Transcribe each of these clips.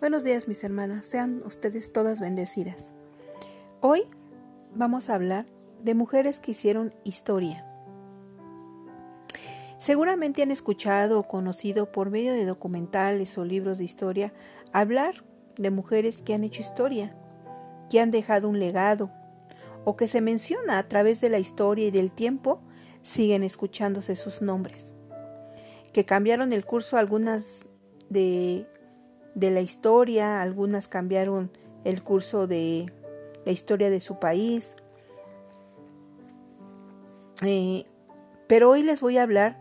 Buenos días mis hermanas, sean ustedes todas bendecidas. Hoy vamos a hablar de mujeres que hicieron historia. Seguramente han escuchado o conocido por medio de documentales o libros de historia hablar de mujeres que han hecho historia, que han dejado un legado, o que se menciona a través de la historia y del tiempo, siguen escuchándose sus nombres, que cambiaron el curso algunas de de la historia, algunas cambiaron el curso de la historia de su país. Eh, pero hoy les voy a hablar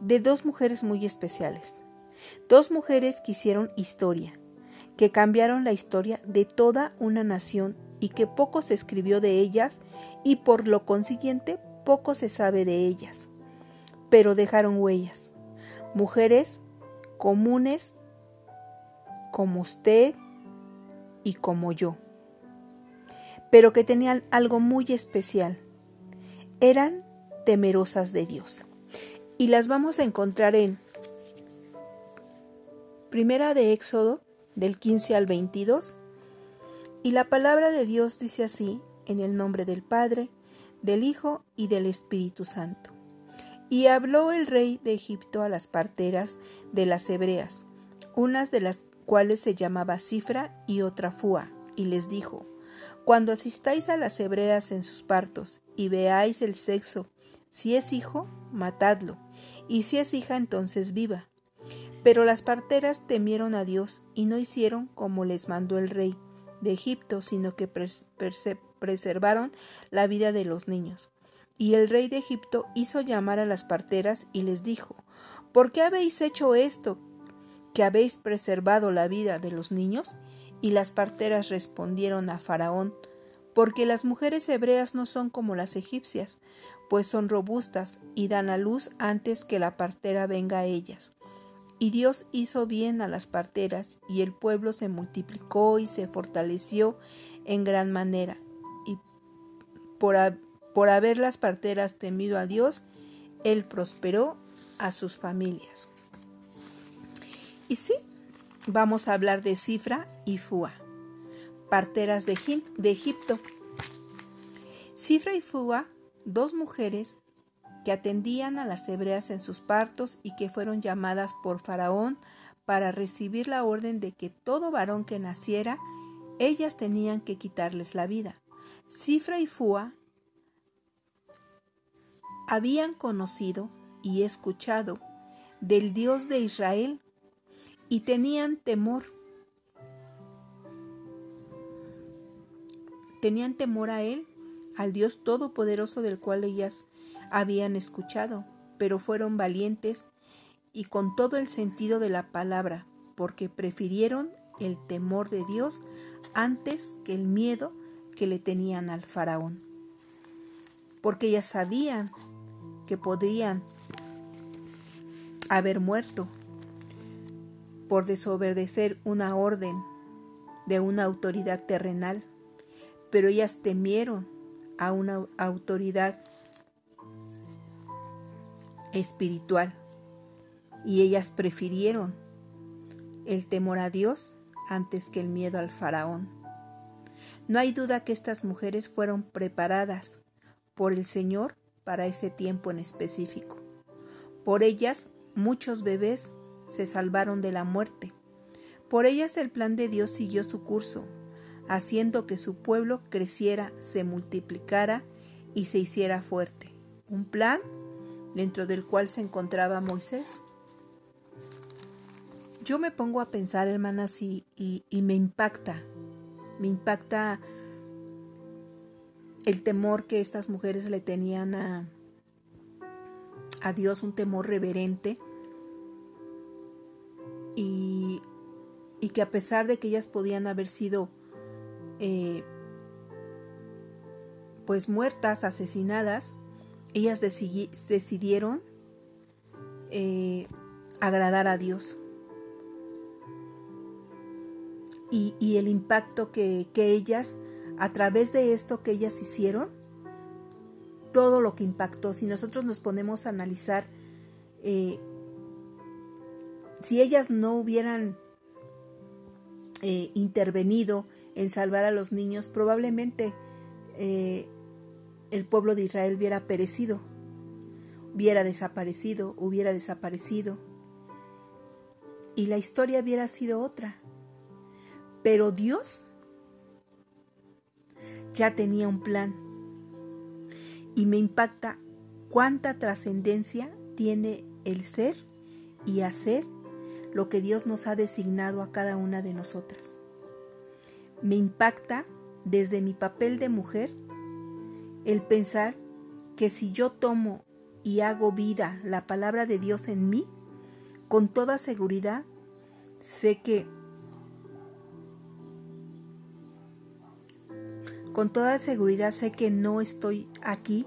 de dos mujeres muy especiales. Dos mujeres que hicieron historia, que cambiaron la historia de toda una nación y que poco se escribió de ellas y por lo consiguiente poco se sabe de ellas. Pero dejaron huellas. Mujeres comunes como usted y como yo, pero que tenían algo muy especial. Eran temerosas de Dios. Y las vamos a encontrar en Primera de Éxodo, del 15 al 22. Y la palabra de Dios dice así, en el nombre del Padre, del Hijo y del Espíritu Santo. Y habló el rey de Egipto a las parteras de las hebreas, unas de las cuales se llamaba Cifra y otra Fua, y les dijo, Cuando asistáis a las hebreas en sus partos y veáis el sexo, si es hijo, matadlo, y si es hija, entonces viva. Pero las parteras temieron a Dios y no hicieron como les mandó el rey de Egipto, sino que preservaron la vida de los niños. Y el rey de Egipto hizo llamar a las parteras y les dijo, ¿Por qué habéis hecho esto? Que habéis preservado la vida de los niños? Y las parteras respondieron a Faraón, porque las mujeres hebreas no son como las egipcias, pues son robustas y dan a luz antes que la partera venga a ellas. Y Dios hizo bien a las parteras, y el pueblo se multiplicó y se fortaleció en gran manera. Y por, por haber las parteras temido a Dios, Él prosperó a sus familias. Y sí, vamos a hablar de Cifra y Fua, parteras de, Egipto. Cifra y Fua, dos mujeres que atendían a las hebreas en sus partos y que fueron llamadas por Faraón para recibir la orden de que todo varón que naciera, ellas tenían que quitarles la vida. Cifra y Fua habían conocido y escuchado del Dios de Israel y tenían temor. Tenían temor a Él, al Dios Todopoderoso del cual ellas habían escuchado, pero fueron valientes y con todo el sentido de la palabra, porque prefirieron el temor de Dios antes que el miedo que le tenían al faraón. Porque ellas sabían que podrían haber muerto por desobedecer una orden de una autoridad terrenal, pero ellas temieron a una autoridad espiritual y ellas prefirieron el temor a Dios antes que el miedo al faraón. No hay duda que estas mujeres fueron preparadas por el Señor para ese tiempo en específico. Por ellas muchos bebés se salvaron de la muerte. Por ellas el plan de Dios siguió su curso, haciendo que su pueblo creciera, se multiplicara y se hiciera fuerte. Un plan dentro del cual se encontraba Moisés. Yo me pongo a pensar, hermanas, y, y, me impacta, me impacta el temor que estas mujeres le tenían a, a Dios, un temor reverente, y, que a pesar de que ellas podían haber sido eh, pues muertas, asesinadas, ellas decidieron eh, agradar a Dios. Y, el impacto que, ellas, a través de esto que ellas hicieron, todo lo que impactó, si nosotros nos ponemos a analizar eh, si ellas no hubieran eh, intervenido en salvar a los niños, probablemente eh, el pueblo de Israel hubiera perecido, hubiera desaparecido, hubiera desaparecido, y la historia hubiera sido otra. Pero Dios ya tenía un plan y me impacta cuánta trascendencia tiene el ser y hacer lo que Dios nos ha designado a cada una de nosotras. Me impacta desde mi papel de mujer el pensar que si yo tomo y hago vida la palabra de Dios en mí, con toda seguridad sé que con toda seguridad sé que no estoy aquí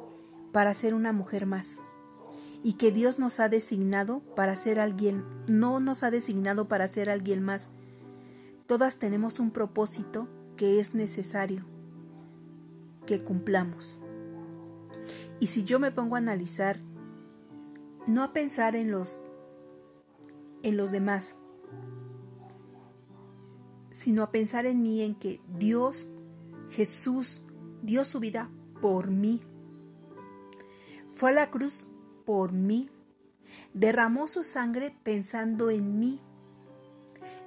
para ser una mujer más y que Dios nos ha designado para ser alguien, no nos ha designado para ser alguien más. Todas tenemos un propósito que es necesario que cumplamos. Y si yo me pongo a analizar, no a pensar en los en los demás, sino a pensar en mí en que Dios, Jesús, dio su vida por mí. Fue a la cruz por mí. Derramó su sangre pensando en mí,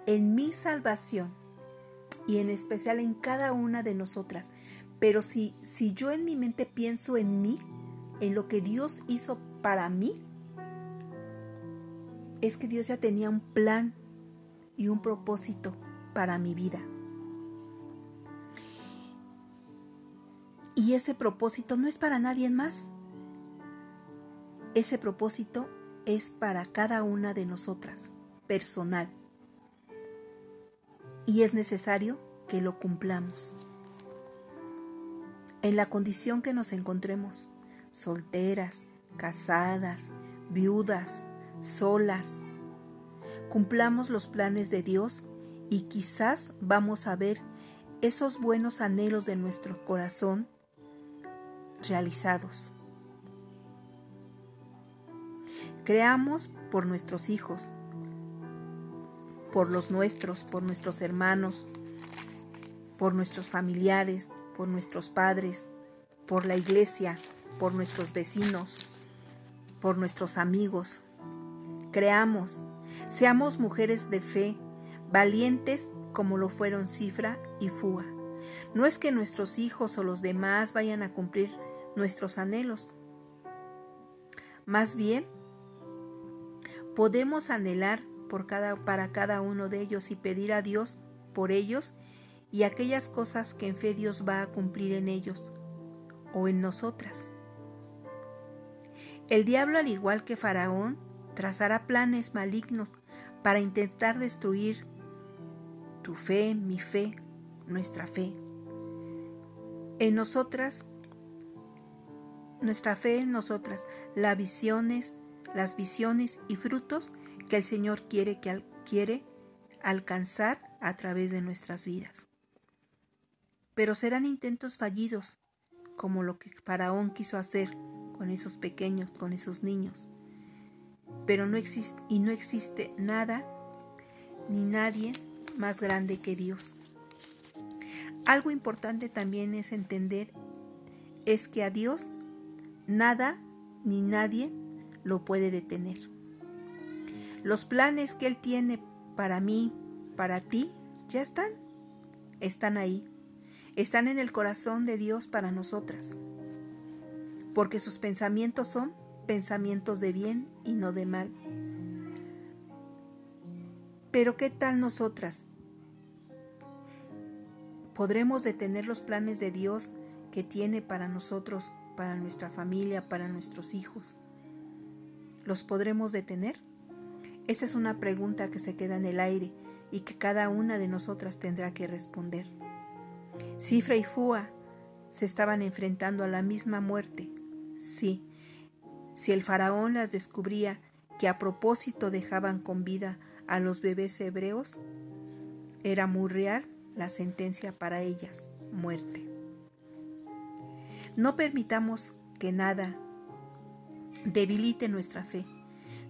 en mi salvación y en especial en cada una de nosotras. Pero si, si yo en mi mente pienso en mí, en lo que Dios hizo para mí, es que Dios ya tenía un plan y un propósito para mi vida. Y ese propósito no es para nadie más. Ese propósito es para cada una de nosotras, personal. Y es necesario que lo cumplamos. En la condición que nos encontremos, solteras, casadas, viudas, solas, cumplamos los planes de Dios y quizás vamos a ver esos buenos anhelos de nuestro corazón realizados. Creamos por nuestros hijos, por los nuestros, por nuestros hermanos, por nuestros familiares, por nuestros padres, por la iglesia, por nuestros vecinos, por nuestros amigos. Creamos, seamos mujeres de fe, valientes como lo fueron Cifra y Fua. No es que nuestros hijos o los demás vayan a cumplir nuestros anhelos. Más bien, podemos anhelar por cada, para cada uno de ellos y pedir a Dios por ellos y aquellas cosas que en fe Dios va a cumplir en ellos o en nosotras. El diablo, al igual que Faraón, trazará planes malignos para intentar destruir tu fe, mi fe, nuestra fe. En nosotras, nuestra fe en nosotras, las visiones, las visiones y frutos que el Señor quiere, que quiere alcanzar a través de nuestras vidas. Pero serán intentos fallidos, como lo que Faraón quiso hacer con esos pequeños, con esos niños. Pero no existe y no existe nada ni nadie más grande que Dios. Algo importante también es entender es que a Dios nada ni nadie lo puede detener. Los planes que Él tiene para mí, para ti, ya están. Están ahí. Están en el corazón de Dios para nosotras. Porque sus pensamientos son pensamientos de bien y no de mal. Pero ¿qué tal nosotras? ¿Podremos detener los planes de Dios que tiene para nosotros, para nuestra familia, para nuestros hijos? ¿Los podremos detener? Esa es una pregunta que se queda en el aire y que cada una de nosotras tendrá que responder. Cifra y Fua se estaban enfrentando a la misma muerte. Sí, si el faraón las descubría que a propósito dejaban con vida a los bebés hebreos, era muy real la sentencia para ellas, muerte. No permitamos que nada debilite nuestra fe,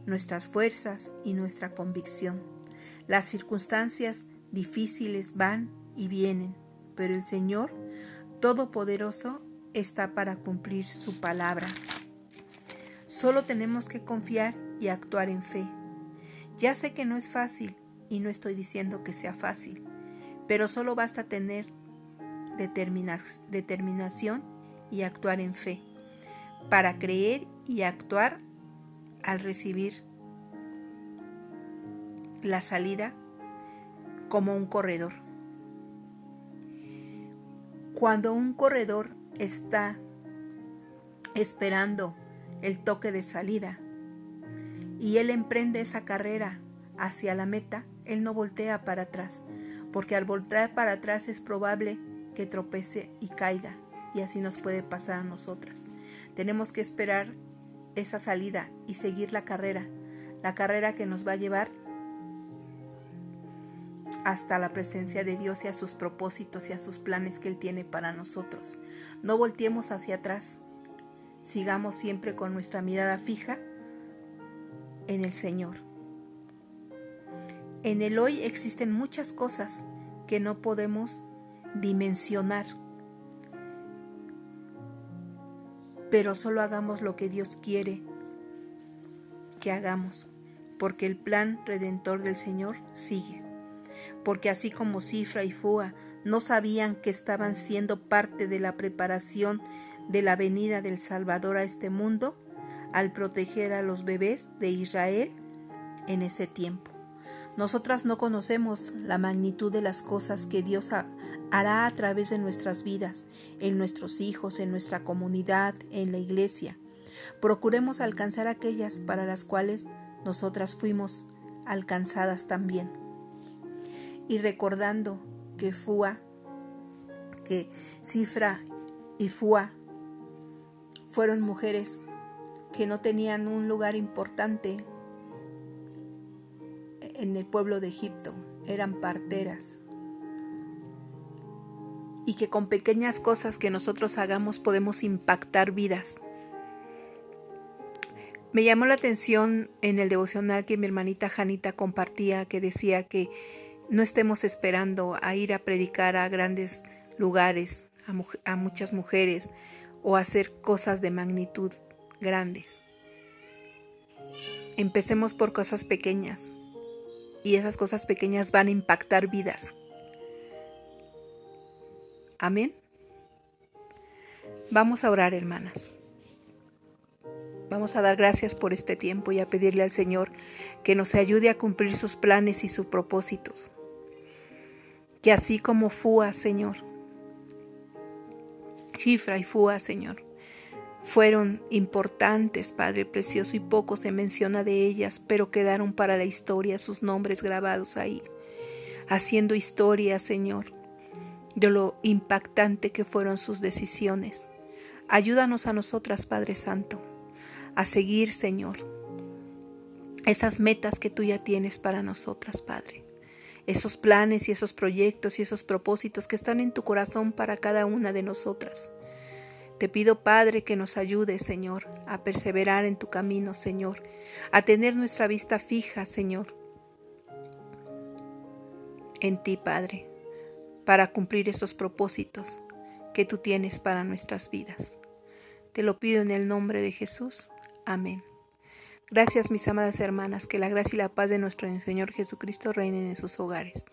nuestras fuerzas y nuestra convicción. Las circunstancias difíciles van y vienen, pero el Señor Todopoderoso está para cumplir su palabra. Solo tenemos que confiar y actuar en fe. Ya sé que no es fácil y no estoy diciendo que sea fácil, pero solo basta tener determinación y actuar en fe para creer y actuar al recibir la salida como un corredor. Cuando un corredor está esperando el toque de salida y él emprende esa carrera hacia la meta, él no voltea para atrás, porque al voltear para atrás es probable que tropece y caiga, y así nos puede pasar a nosotras. Tenemos que esperar esa salida y seguir la carrera, la carrera que nos va a llevar hasta la presencia de Dios y a sus propósitos y a sus planes que Él tiene para nosotros. No volteemos hacia atrás, sigamos siempre con nuestra mirada fija en el Señor. En el hoy existen muchas cosas que no podemos dimensionar, pero solo hagamos lo que Dios quiere que hagamos, porque el plan redentor del Señor sigue. Porque así como Cifra y Fua no sabían que estaban siendo parte de la preparación de la venida del Salvador a este mundo, al proteger a los bebés de Israel en ese tiempo. Nosotras no conocemos la magnitud de las cosas que Dios hará a través de nuestras vidas, en nuestros hijos, en nuestra comunidad, en la iglesia. Procuremos alcanzar aquellas para las cuales nosotras fuimos alcanzadas también. Y recordando que Fua, que Cifra y Fua fueron mujeres que no tenían un lugar importante en el pueblo de Egipto, eran parteras. Y que con pequeñas cosas que nosotros hagamos podemos impactar vidas. Me llamó la atención en el devocional que mi hermanita Janita compartía, que decía que no estemos esperando a ir a predicar a grandes lugares, a, a muchas mujeres, o hacer cosas de magnitud grandes. Empecemos por cosas pequeñas y esas cosas pequeñas van a impactar vidas. Amén. Vamos a orar, hermanas. Vamos a dar gracias por este tiempo y a pedirle al Señor que nos ayude a cumplir sus planes y sus propósitos. Que así como Fua, Señor, Chifra y Fua, Señor, fueron importantes, Padre Precioso, y poco se menciona de ellas, pero quedaron para la historia sus nombres grabados ahí, haciendo historia, Señor, de lo impactante que fueron sus decisiones. Ayúdanos a nosotras, Padre Santo, a seguir, Señor, esas metas que tú ya tienes para nosotras, Padre. Esos planes y esos proyectos y esos propósitos que están en tu corazón para cada una de nosotras. Te pido, Padre, que nos ayude, Señor, a perseverar en tu camino, Señor, a tener nuestra vista fija, Señor, en ti, Padre, para cumplir esos propósitos que tú tienes para nuestras vidas. Te lo pido en el nombre de Jesús. Amén. Gracias, mis amadas hermanas, que la gracia y la paz de nuestro Señor Jesucristo reinen en sus hogares.